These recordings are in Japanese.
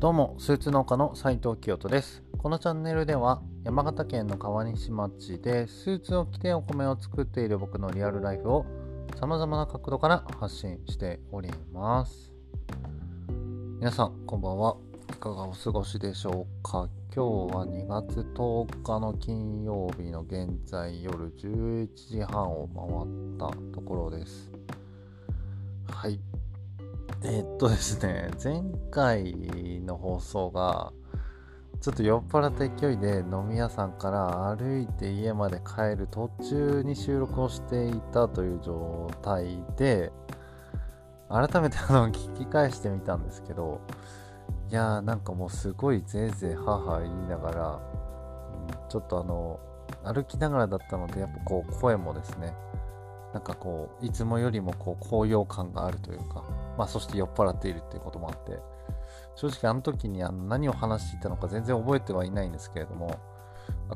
どうもスーツ農家の斉藤清人です。このチャンネルでは山形県の川西町でスーツを着てお米を作っている僕のリアルライフをさまざまな角度から発信しております。皆さんこんばんは。いかがお過ごしでしょうか？今日は2月10日の金曜日の現在夜11時半を回ったところです。はい。え、っとですね、前回の放送が、ちょっと酔っ払った勢いで飲み屋さんから歩いて家まで帰る途中に収録をしていたという状態で、改めてあの聞き返してみたんですけど、いやーなんかもうすごいぜいぜい母言いながら、ちょっとあの、歩きながらだったので、やっぱこう声もですね、なんかこう、いつもよりもこう高揚感があるというか、まあ、そして酔っ払っているっていうこともあって、正直あの時にあの何を話していたのか全然覚えてはいないんですけれども、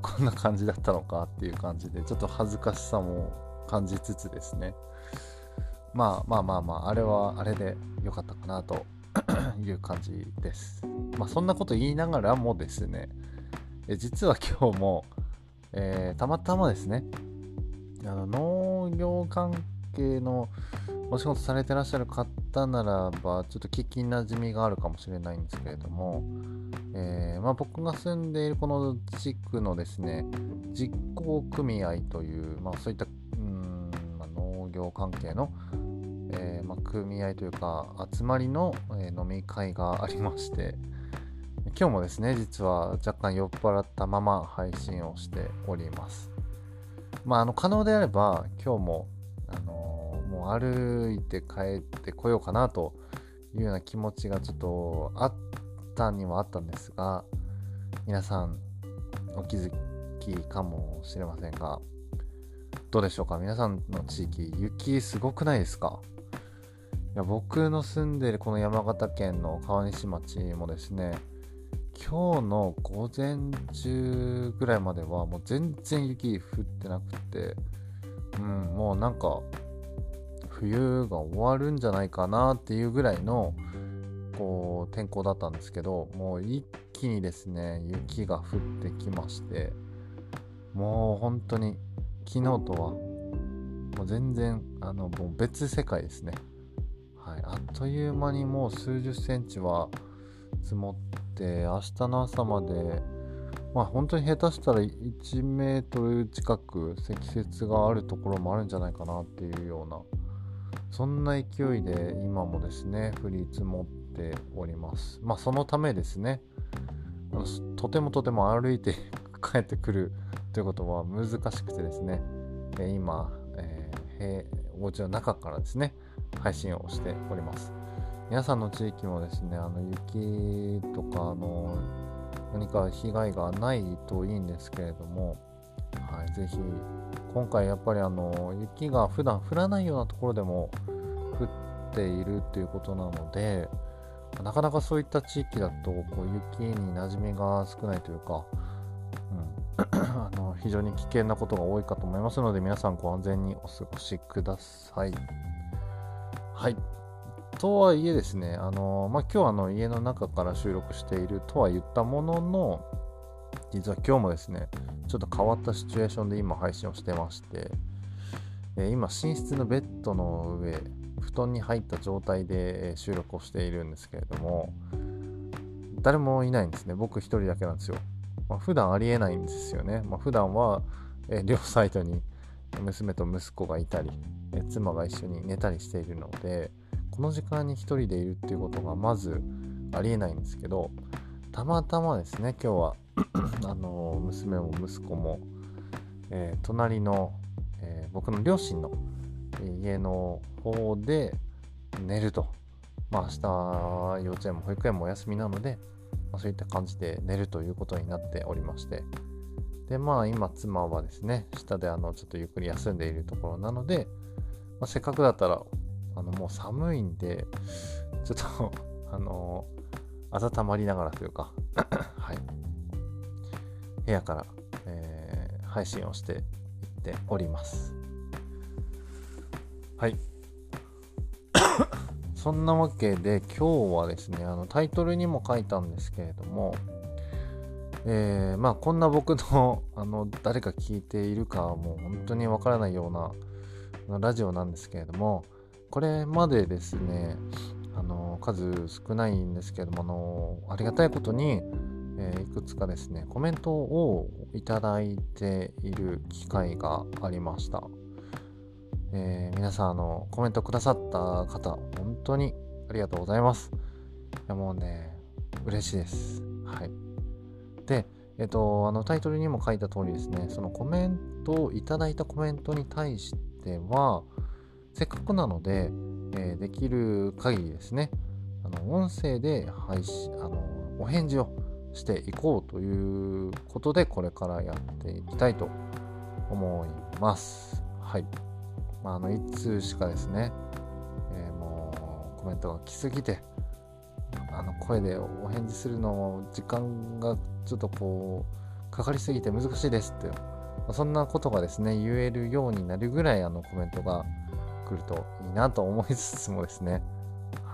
こんな感じだったのかっていう感じで、ちょっと恥ずかしさも感じつつですね、まあまあまあまあ、あれはあれで良かったかなと いう感じです。まあそんなこと言いながらもですね、え実は今日も、えー、たまたまですね、あの農業関係のお仕事されてらっしゃる方ならばちょっと聞きなじみがあるかもしれないんですけれども、えー、まあ、僕が住んでいるこの地区のですね実行組合という、まあ、そういったうん、まあ、農業関係の、えー、ま組合というか集まりの、え飲み会がありまして今日もですね実は若干酔っ払ったまま配信をしております。まあ、あの可能であれば今日も歩いて帰ってこようかなというような気持ちがちょっとあったにはあったんですが皆さんお気づきかもしれませんがどうでしょうか？皆さんの地域雪すごくないですか？いや僕の住んでいるこの山形県の川西町もですね今日の午前中ぐらいまではもう全然雪降ってなくてうんもうなんか冬が終わるんじゃないかなっていうぐらいのこう天候だったんですけどもう一気にですね雪が降ってきましてもう本当に昨日とはもう全然あのもう別世界ですね、はい、あっという間にもう数十センチは積もって明日の朝までまあ本当に下手したら1メートル近く積雪があるところもあるんじゃないかなっていうようなそんな勢いで今もですね降り積もっております。まあそのためですねとてもとても歩いて 帰ってくるということは難しくてですね今、えー、お家の中からですね配信をしております。皆さんの地域もですねあの雪とかあの何か被害がないといいんですけれどもはい、ぜひ今回やっぱりあの雪が普段降らないようなところでも降っているということなのでなかなかそういった地域だとこう雪に馴染みが少ないというか、うん、あの非常に危険なことが多いかと思いますので皆さんご安全にお過ごしください。はい。とはいえですね、あのまあ、今日あの家の中から収録しているとは言ったものの、実は今日もですね、ちょっと変わったシチュエーションで今配信をしてまして、え今寝室のベッドの上、布団に入った状態で収録をしているんですけれども、誰もいないんですね。僕一人だけなんですよ。まあ、普段ありえないんですよね。まあ、普段は、え両サイドに娘と息子がいたり、え妻が一緒に寝たりしているので、この時間に一人でいるっていうことがまずありえないんですけど、たまたまですね、今日は あの娘も息子も、えー、隣の、えー、僕の両親の家の方で寝ると。まあ明日幼稚園も保育園もお休みなので、まあ、そういった感じで寝るということになっておりまして。で、まあ今妻はですね、下であのちょっとゆっくり休んでいるところなので、まあ、せっかくだったら、あのもう寒いんで、ちょっとあの温まりながらというか はい、部屋から、えー、配信をしていっております。はい。そんなわけで今日はですねあのタイトルにも書いたんですけれども、えー、まあこんな僕の あの誰か聞いているかもう本当にわからないようなラジオなんですけれどもこれまでですね数少ないんですけどもあのありがたいことに、えー、いくつかですねコメントをいただいている機会がありました。えー、皆さんあのコメントくださった方本当にありがとうございます。いやもうね嬉しいです。はい。でえっ、とあのタイトルにも書いた通りですねそのコメントをいただいたコメントに対してはせっかくなので、え、できる限りですねあの音声で配信あのお返事をしていこうということでこれからやっていきたいと思います。はい。まあ、あの1通しかですね、えー、もうコメントが来すぎてあの声でお返事するのも時間がちょっとこうかかりすぎて難しいですって、まあ、そんなことがですね言えるようになるぐらいあのコメントが来るといいなと思いつつもですね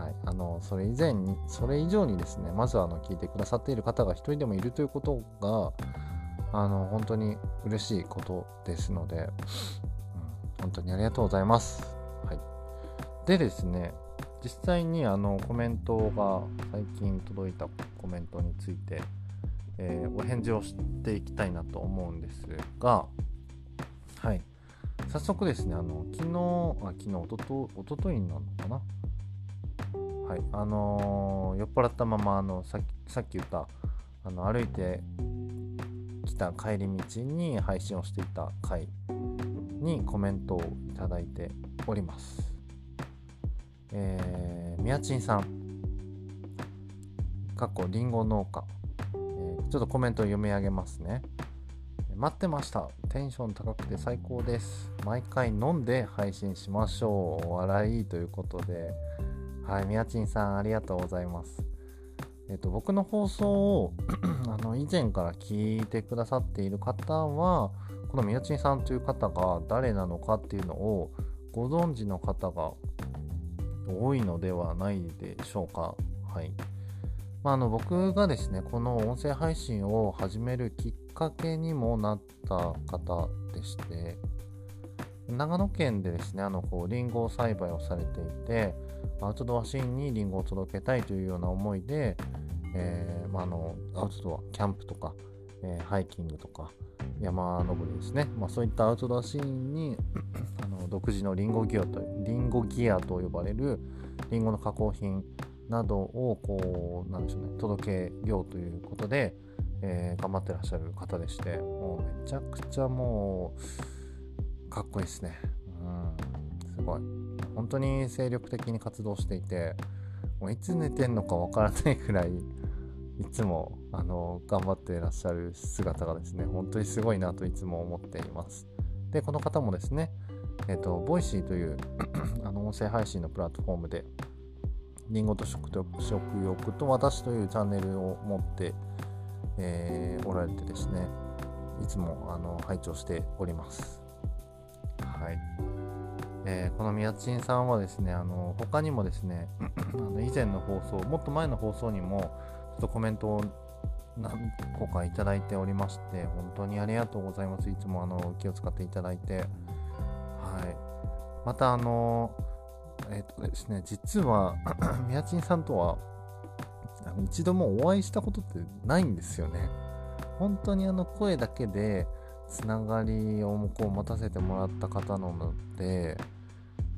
はい、あのそれ以前にそれ以上にですねまずはあの聞いてくださっている方が一人でもいるということがあの本当に嬉しいことですので、うん本当にありがとうございます。はい、でですね、実際にあのコメントが最近届いたコメントについて、えー、お返事をしていきたいなと思うんですが、はい、早速ですね、あの昨日、あ昨日、おととおとといなのかな？はい、あのー、酔っ払ったままあのさっき言ったあの歩いてきた帰り道に配信をしていた回にコメントをいただいております。えー、みやちんさん、かっこりんご農家、えー、ちょっとコメントを読み上げますね。待ってました。テンション高くて最高です。毎回飲んで配信しましょう。お笑いということで、はい、みやちんさんありがとうございます。えっ、と、僕の放送を あの以前から聞いてくださっている方は、この宮地さんという方が誰なのかっていうのをご存知の方が多いのではないでしょうか。はい。まあ、あの僕がですね、この音声配信を始めるきっかけにもなった方でして、長野県でですね、あのこうリンゴ栽培をされていて、アウトドアシーンにリンゴを届けたいというような思いで、えーまあ、あのアウトドア、キャンプとか、えー、ハイキングとか、山登りですね、まあ、そういったアウトドアシーンにあの独自のリンゴギアとリンゴギアと呼ばれるリンゴの加工品などをこうなんでしょうね届けようということで、えー、頑張ってらっしゃる方でしてもうめちゃくちゃもうかっこいいですね。うん。すごい。本当に精力的に活動していてもういつ寝てんのかわからないくらいいつもあの頑張ってらっしゃる姿がですね本当にすごいなといつも思っています。でこの方もですねえっ、ー、とボイシーという あの音声配信のプラットフォームでりんごと食食欲と私というチャンネルを持って、えー、おられてですねいつもあの拝聴しております。はい、えー、この宮地さんはですねあの他にもですね あの以前の放送もっと前の放送にもちょっとコメントを何個かいただいておりまして、本当にありがとうございます。いつもあの気を使っていただいて。はい。また、あの、えっ、とですね、実は、宮地さんとは、一度もお会いしたことってないんですよね。本当にあの声だけでつながりをこう持たせてもらった方なので、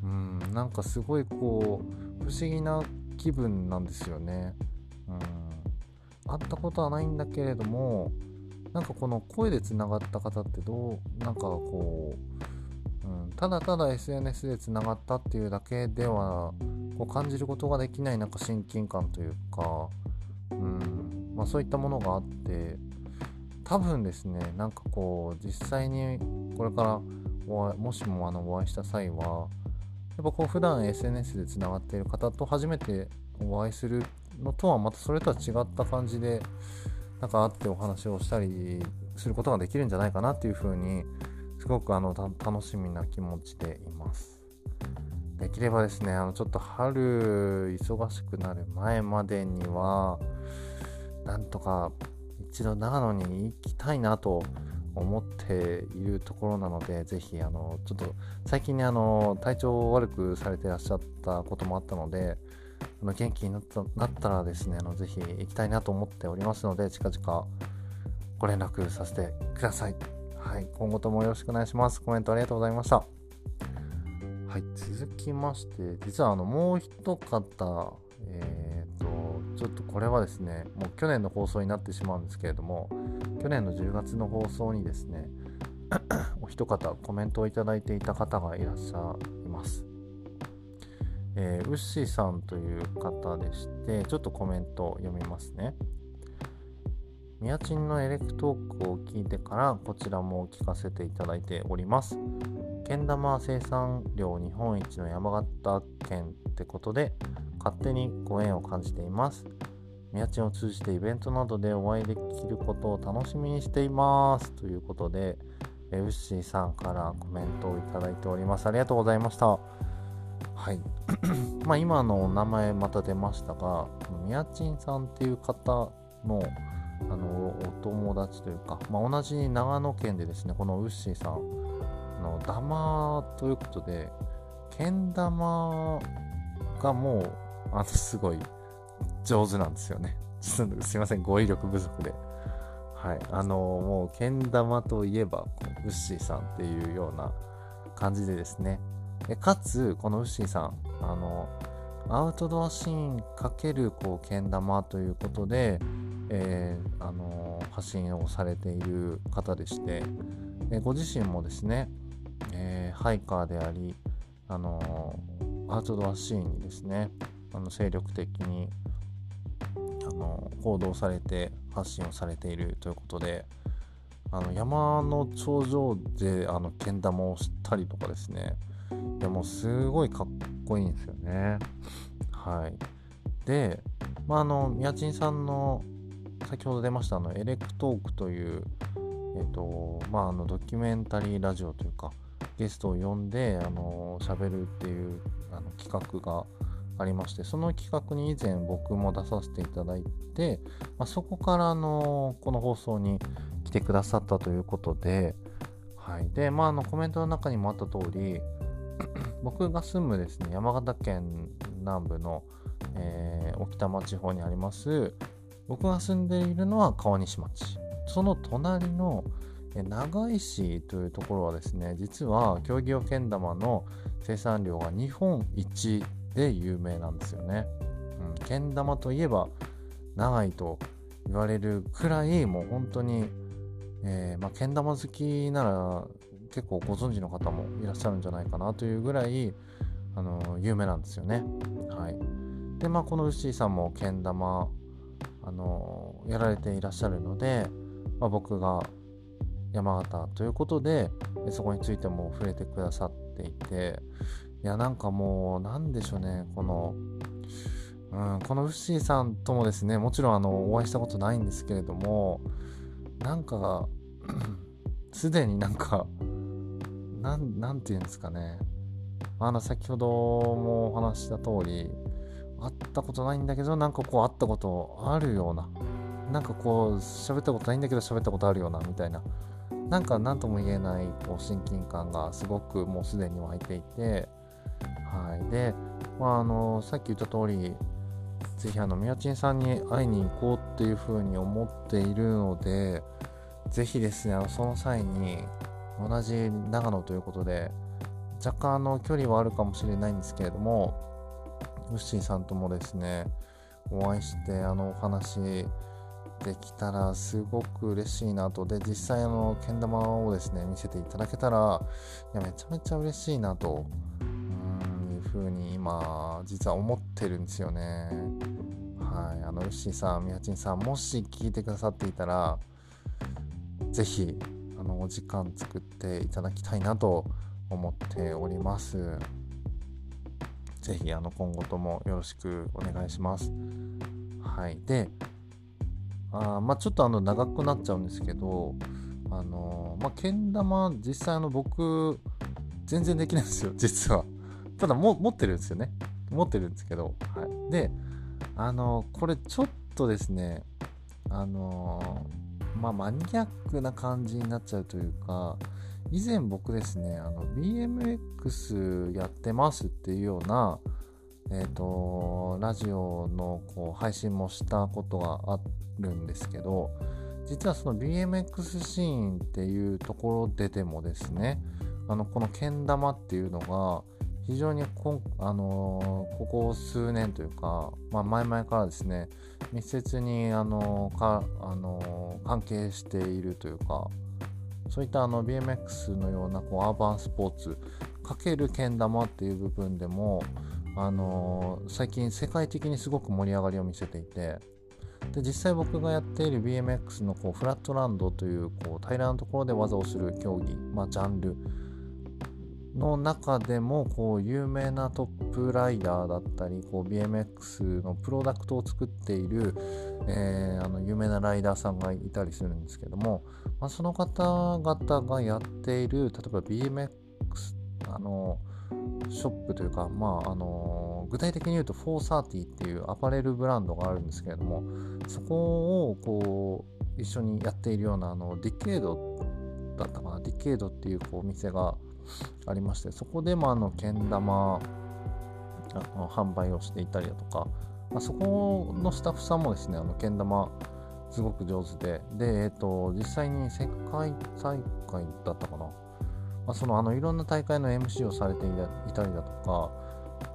うん、なんかすごいこう、不思議な気分なんですよね。うん会ったことはないんだけれどもなんかこの声でつながった方ってどうなんかこう、うん、ただただ SNS でつながったっていうだけではこう感じることができないなんか親近感というか、うんまあ、そういったものがあって多分ですねなんかこう実際にこれからもしもあのお会いした際はやっぱこう普段 SNS でつながっている方と初めてお会いするのとはまたそれとは違った感じでなんか会ってお話をしたりすることができるんじゃないかなっていうふうにすごくあの楽しみな気持ちでいます。できればですね、あのちょっと春忙しくなる前までには、なんとか一度長野に行きたいなと思っているところなので、ぜひ、あの、ちょっと最近ね、あの、体調を悪くされてらっしゃったこともあったので、あの元気になったなったらですね、あのぜひ行きたいなと思っておりますので、近々ご連絡させてください。はい、今後ともよろしくお願いします。コメントありがとうございました。はい、続きまして、実はあのもう一方、え、ー、ちょっとこれはですね、もう去年の放送になってしまうんですけれども、去年の10月の放送にですね、お一方コメントをいただいていた方がいらっしゃいます。えー、ウッシーさんという方でして、ちょっとコメントを読みますね。ミヤチンのエレクトークを聞いてからこちらも聞かせていただいております。けん玉生産量日本一の山形県ってことで勝手にご縁を感じています。宮地を通じてイベントなどでお会いできることを楽しみにしていますということで、ウッシーさんからコメントをいただいております。ありがとうございました。はい。まあ今のお名前また出ましたが、宮地さんっていう方のあのお友達というか、まあ、同じ長野県でですね、このウッシーさん、のダマということで、けん玉がもう、あの、すごい上手なんですよね。すいません、語彙力不足で。はい。あの、もう、けん玉といえば、ウッシーさんっていうような感じでですね。でかつ、このウッシーさん、あの、アウトドアシーンかけるこうけん玉ということで、えー、あの発信をされている方でして、えご自身もですね、えー、ハイカーであり、あのアウトドアシーンにですねあの精力的にあの行動されて発信をされているということであの山の頂上であのけん玉をしたりとかですね。いやもうすごいかっこいいんですよね。はい。でまああの宮賃さんの先ほど出ましたあのエレクトークというえっ、とまああのドキュメンタリーラジオというかゲストを呼んであの喋るっていうあの企画がありましてその企画に以前僕も出させていただいて、まあ、そこからのこの放送に来てくださったということで、はい、でまああのコメントの中にもあった通り 僕が住むですね山形県南部の、えー、沖多摩地方にあります僕が住んでいるのは川西町。その隣の長井市というところはですね実は競技用けん玉の生産量が日本一で有名なんですよね。うん、けん玉といえば長井と言われるくらいもう本当に、えー、まあ、けん玉好きなら結構ご存知の方もいらっしゃるんじゃないかなというぐらい、あの有名なんですよね。はい、でまあこの牛井さんもけん玉、あのやられていらっしゃるので、まあ、僕が山形ということでそこについても触れてくださっていていやなんかもうなんでしょうねこの、うん、このウッシーさんともですねもちろんあのお会いしたことないんですけれどもなんか すでになんかなんなんて言うんですかね。あの先ほどもお話した通り会ったことないんだけどなんかこう会ったことあるようななんかこう喋ったことないんだけど喋ったことあるようなみたいななんか何とも言えないこう親近感がすごくもうすでに湧いていて、はい、で、まあ、あのさっき言った通りぜひあの宮珍さんに会いに行こうっていうふうに思っているのでぜひですねその際に同じ長野ということで若干あの距離はあるかもしれないんですけれどもウッシーさんともですねお会いしてあのお話できたらすごく嬉しいなと。で、実際あの、けん玉をですね、見せていただけたら、いや、めちゃめちゃ嬉しいなと、ふうに今、実は思ってるんですよね。はい。あの、ウッシーさん、みやちんさん、もし聞いてくださっていたら、ぜひ、あの、お時間作っていただきたいなと思っております。ぜひ、あの、今後ともよろしくお願いします。はい。で、あまあ、ちょっとあの長くなっちゃうんですけど、あのまあ、けん玉、実際あの僕、全然できないんですよ、実は。ただも持ってるんですよね。持ってるんですけど、はい、であのこれちょっとですねあのまあマニアックな感じになっちゃうというか以前僕ですねあの BMX やってますっていうようなえーと、ラジオのこう配信もしたことがあるんですけど実はその BMX シーンっていうところででもですねあのこのけん玉っていうのが非常にこ,、あの、ここ数年というか、まあ、前々からですね密接に、あの、かあの、関係しているというかそういったあの BMX のようなこうアーバンスポーツかけるけん玉っていう部分でもあの、最近世界的にすごく盛り上がりを見せていてで実際僕がやっている BMX のこうフラットランドというこう平らなところで技をする競技、まあ、ジャンルの中でもこう有名なトップライダーだったりこう BMX のプロダクトを作っている、えー、あの有名なライダーさんがいたりするんですけども、まあ、その方々がやっている例えば BMX あのショップというか、まああの具体的に言うと430っていうアパレルブランドがあるんですけれどもそこをこう一緒にやっているようなあのディケードだったかなディケードっていうこうお店がありましてそこでもあのけん玉あの販売をしていたりだとか、まあ、そこのスタッフさんもですねあのけん玉すごく上手でで、えーと、実際に世界大会だったかな。まあ、そのあのいろんな大会の MC をされていたりだとか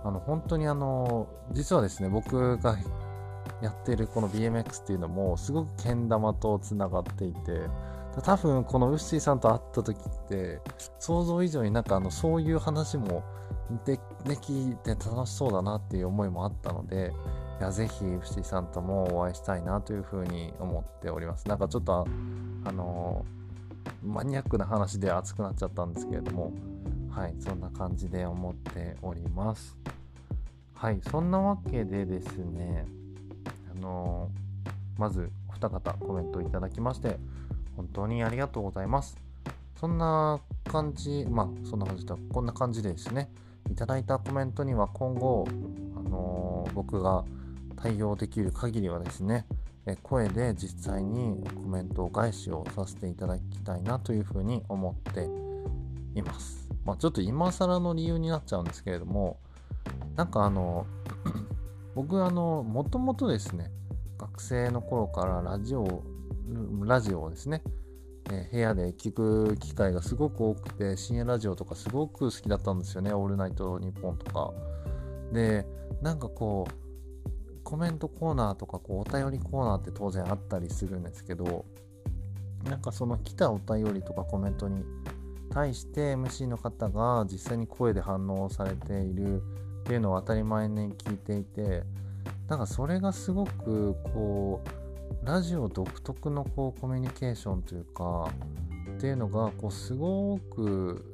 あの本当にあの実はですね僕がやってるこの BMX っていうのもすごくけん玉とつながっていて多分このウッシーさんと会った時って想像以上になんかあのそういう話もでできて楽しそうだなっていう思いもあったのでいやぜひウッシーさんともお会いしたいなというふうに思っております。なんかちょっとあのマニアックな話で熱くなっちゃったんですけれどもはいそんな感じで思っております。はいそんなわけでですねあの、まずお二方コメントいただきまして本当にありがとうございますそんな感じまあそんな感じだこんな感じでですねいただいたコメントには今後、あのー、僕が対応できる限りはですね声で実際にコメントを返しをさせていただきたいなというふうに思っています。まあ、ちょっと今更の理由になっちゃうんですけれどもなんかあの僕あのもともとですね学生の頃からラジオラジオをですね、え部屋で聞く機会がすごく多くて深夜ラジオとかすごく好きだったんですよね「オールナイトニッポン」とか。でなんかこうコメントコーナーとかこうお便りコーナーって当然あったりするんですけどなんかその来たお便りとかコメントに対して MC の方が実際に声で反応されているっていうのを当たり前に聞いていてなんかそれがすごくこうラジオ独特のこうコミュニケーションというかっていうのがこうすごく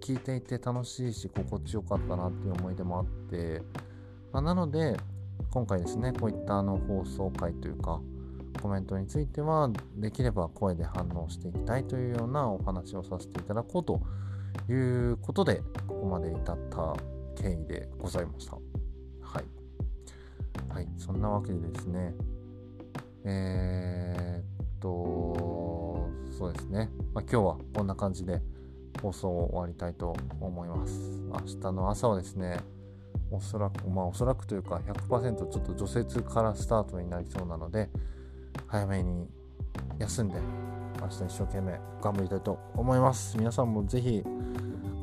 聞いていて楽しいし心地よかったなっていう思い出もあって、まあ、なので今回ですねこういったあの放送回というかコメントについてはできれば声で反応していきたいというようなお話をさせていただこうということでここまで至った経緯でございました。はい。はい、そんなわけでですね、えー、っと、そうですね、まあ、今日はこんな感じで放送を終わりたいと思います。明日の朝はですね、おそらく、まあおそらくというか100%ちょっと除雪からスタートになりそうなので、早めに休んで、明日一生懸命頑張りたいと思います。皆さんもぜひ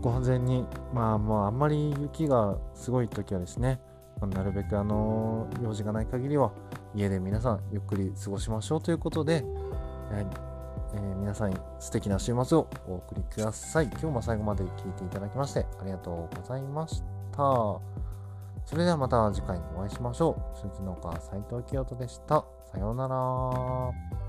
ご安全に、まあまああんまり雪がすごい時はですね、なるべくあの用事がない限りは家で皆さんゆっくり過ごしましょうということで、えー、皆さんに素敵な週末をお送りください。今日も最後まで聴いていただきましてありがとうございました。それではまた次回お会いしましょう。鈴農家斉藤清人でした。さようなら。